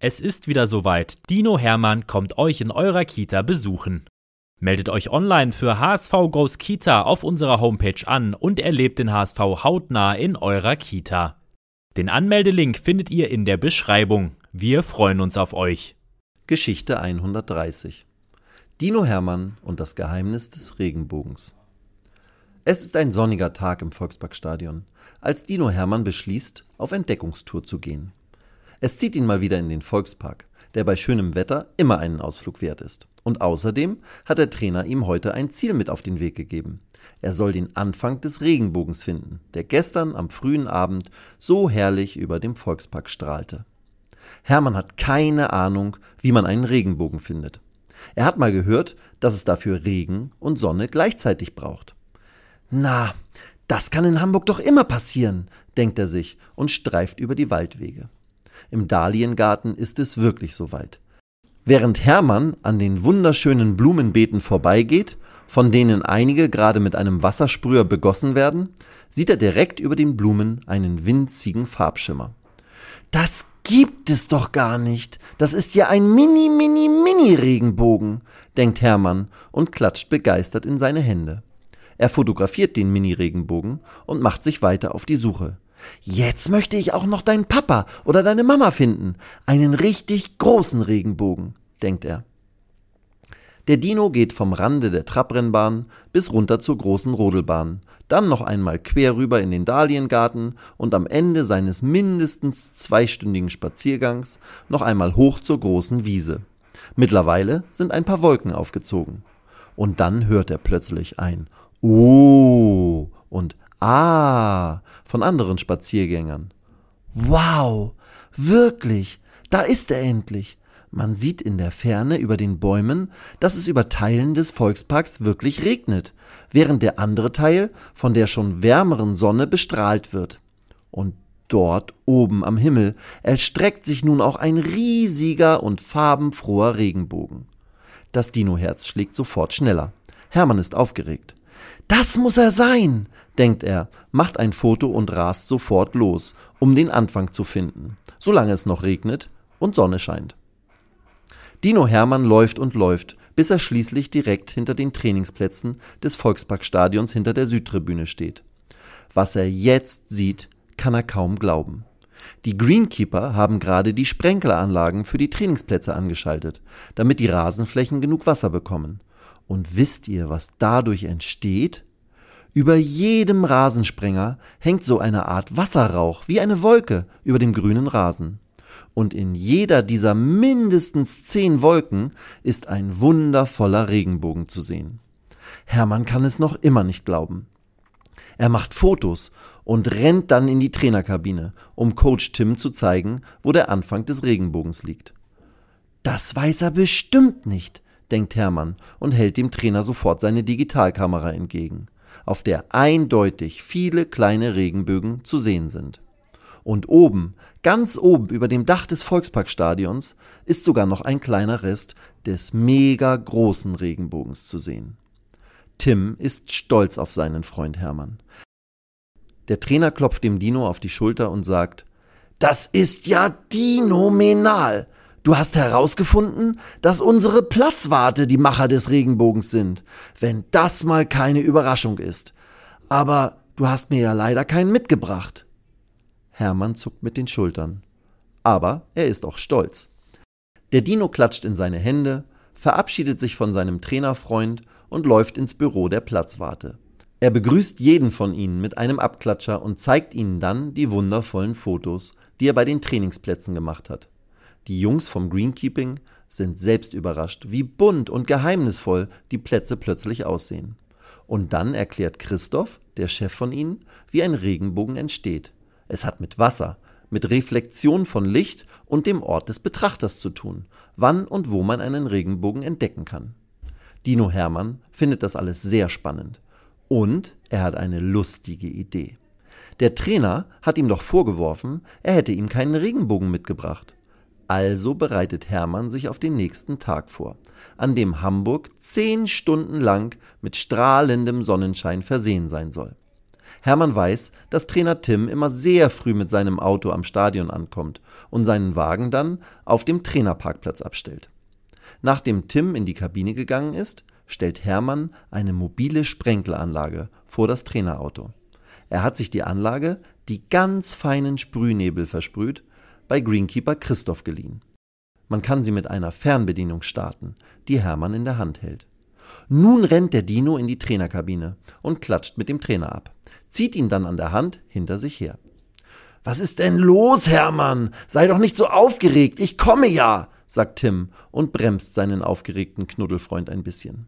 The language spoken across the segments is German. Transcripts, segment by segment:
Es ist wieder soweit. Dino Hermann kommt euch in eurer Kita besuchen. Meldet euch online für HSV Goes Kita auf unserer Homepage an und erlebt den HSV hautnah in eurer Kita. Den Anmeldelink findet ihr in der Beschreibung. Wir freuen uns auf euch. Geschichte 130 Dino Hermann und das Geheimnis des Regenbogens. Es ist ein sonniger Tag im Volksparkstadion, als Dino Hermann beschließt, auf Entdeckungstour zu gehen. Es zieht ihn mal wieder in den Volkspark, der bei schönem Wetter immer einen Ausflug wert ist. Und außerdem hat der Trainer ihm heute ein Ziel mit auf den Weg gegeben. Er soll den Anfang des Regenbogens finden, der gestern am frühen Abend so herrlich über dem Volkspark strahlte. Hermann hat keine Ahnung, wie man einen Regenbogen findet. Er hat mal gehört, dass es dafür Regen und Sonne gleichzeitig braucht. Na, das kann in Hamburg doch immer passieren, denkt er sich und streift über die Waldwege. Im Dahliengarten ist es wirklich soweit. Während Hermann an den wunderschönen Blumenbeeten vorbeigeht, von denen einige gerade mit einem Wassersprüher begossen werden, sieht er direkt über den Blumen einen winzigen Farbschimmer. Das gibt es doch gar nicht. Das ist ja ein mini, mini, mini Regenbogen, denkt Hermann und klatscht begeistert in seine Hände. Er fotografiert den Mini-Regenbogen und macht sich weiter auf die Suche. Jetzt möchte ich auch noch deinen Papa oder deine Mama finden. Einen richtig großen Regenbogen, denkt er. Der Dino geht vom Rande der Trabrennbahn bis runter zur großen Rodelbahn, dann noch einmal quer rüber in den Dahliengarten und am Ende seines mindestens zweistündigen Spaziergangs noch einmal hoch zur großen Wiese. Mittlerweile sind ein paar Wolken aufgezogen. Und dann hört er plötzlich ein Oh und Ah von anderen Spaziergängern. Wow, wirklich, da ist er endlich. Man sieht in der Ferne über den Bäumen, dass es über Teilen des Volksparks wirklich regnet, während der andere Teil von der schon wärmeren Sonne bestrahlt wird. Und dort oben am Himmel erstreckt sich nun auch ein riesiger und farbenfroher Regenbogen. Das Dinoherz schlägt sofort schneller. Hermann ist aufgeregt. Das muss er sein, denkt er, macht ein Foto und rast sofort los, um den Anfang zu finden, solange es noch regnet und Sonne scheint. Dino Hermann läuft und läuft, bis er schließlich direkt hinter den Trainingsplätzen des Volksparkstadions hinter der Südtribüne steht. Was er jetzt sieht, kann er kaum glauben. Die Greenkeeper haben gerade die Sprenkelanlagen für die Trainingsplätze angeschaltet, damit die Rasenflächen genug Wasser bekommen. Und wisst ihr, was dadurch entsteht? Über jedem Rasensprenger hängt so eine Art Wasserrauch, wie eine Wolke, über dem grünen Rasen. Und in jeder dieser mindestens zehn Wolken ist ein wundervoller Regenbogen zu sehen. Hermann kann es noch immer nicht glauben. Er macht Fotos und rennt dann in die Trainerkabine, um Coach Tim zu zeigen, wo der Anfang des Regenbogens liegt. Das weiß er bestimmt nicht, denkt Hermann und hält dem Trainer sofort seine Digitalkamera entgegen, auf der eindeutig viele kleine Regenbögen zu sehen sind. Und oben, ganz oben über dem Dach des Volksparkstadions, ist sogar noch ein kleiner Rest des mega großen Regenbogens zu sehen. Tim ist stolz auf seinen Freund Hermann. Der Trainer klopft dem Dino auf die Schulter und sagt, das ist ja dinominal. Du hast herausgefunden, dass unsere Platzwarte die Macher des Regenbogens sind, wenn das mal keine Überraschung ist. Aber du hast mir ja leider keinen mitgebracht. Hermann zuckt mit den Schultern. Aber er ist auch stolz. Der Dino klatscht in seine Hände, verabschiedet sich von seinem Trainerfreund und läuft ins Büro der Platzwarte. Er begrüßt jeden von ihnen mit einem Abklatscher und zeigt ihnen dann die wundervollen Fotos, die er bei den Trainingsplätzen gemacht hat. Die Jungs vom Greenkeeping sind selbst überrascht, wie bunt und geheimnisvoll die Plätze plötzlich aussehen. Und dann erklärt Christoph, der Chef von ihnen, wie ein Regenbogen entsteht. Es hat mit Wasser, mit Reflexion von Licht und dem Ort des Betrachters zu tun, wann und wo man einen Regenbogen entdecken kann. Dino Hermann findet das alles sehr spannend. Und er hat eine lustige Idee. Der Trainer hat ihm doch vorgeworfen, er hätte ihm keinen Regenbogen mitgebracht. Also bereitet Hermann sich auf den nächsten Tag vor, an dem Hamburg zehn Stunden lang mit strahlendem Sonnenschein versehen sein soll. Hermann weiß, dass Trainer Tim immer sehr früh mit seinem Auto am Stadion ankommt und seinen Wagen dann auf dem Trainerparkplatz abstellt. Nachdem Tim in die Kabine gegangen ist, stellt Hermann eine mobile Sprenkleranlage vor das Trainerauto. Er hat sich die Anlage, die ganz feinen Sprühnebel versprüht, bei Greenkeeper Christoph geliehen. Man kann sie mit einer Fernbedienung starten, die Hermann in der Hand hält. Nun rennt der Dino in die Trainerkabine und klatscht mit dem Trainer ab, zieht ihn dann an der Hand hinter sich her. Was ist denn los, Hermann? Sei doch nicht so aufgeregt, ich komme ja, sagt Tim und bremst seinen aufgeregten Knuddelfreund ein bisschen.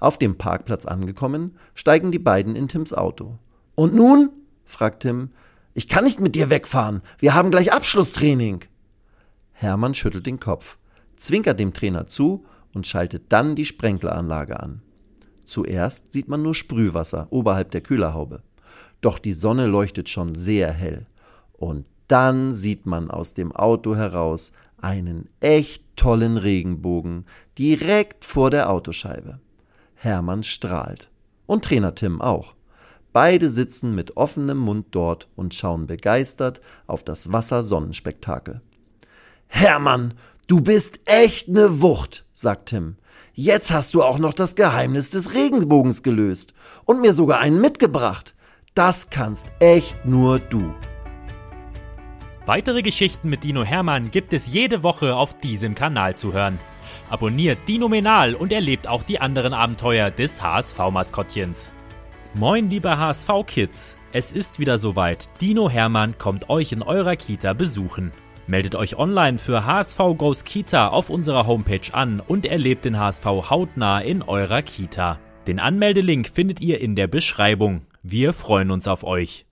Auf dem Parkplatz angekommen, steigen die beiden in Tims Auto. Und nun? fragt Tim. Ich kann nicht mit dir wegfahren. Wir haben gleich Abschlusstraining. Hermann schüttelt den Kopf, zwinkert dem Trainer zu und schaltet dann die Sprenkleranlage an. Zuerst sieht man nur Sprühwasser oberhalb der Kühlerhaube. Doch die Sonne leuchtet schon sehr hell. Und dann sieht man aus dem Auto heraus einen echt tollen Regenbogen direkt vor der Autoscheibe. Hermann strahlt. Und Trainer Tim auch. Beide sitzen mit offenem Mund dort und schauen begeistert auf das Wassersonnenspektakel. Hermann, du bist echt ne Wucht, sagt Tim. Jetzt hast du auch noch das Geheimnis des Regenbogens gelöst und mir sogar einen mitgebracht. Das kannst echt nur du. Weitere Geschichten mit Dino Hermann gibt es jede Woche auf diesem Kanal zu hören. Abonniert Dino Menal und erlebt auch die anderen Abenteuer des HSV-Maskottchens. Moin, liebe HSV-Kids! Es ist wieder soweit. Dino Hermann kommt euch in eurer Kita besuchen. Meldet euch online für HSV Goes Kita auf unserer Homepage an und erlebt den HSV hautnah in eurer Kita. Den Anmeldelink findet ihr in der Beschreibung. Wir freuen uns auf euch.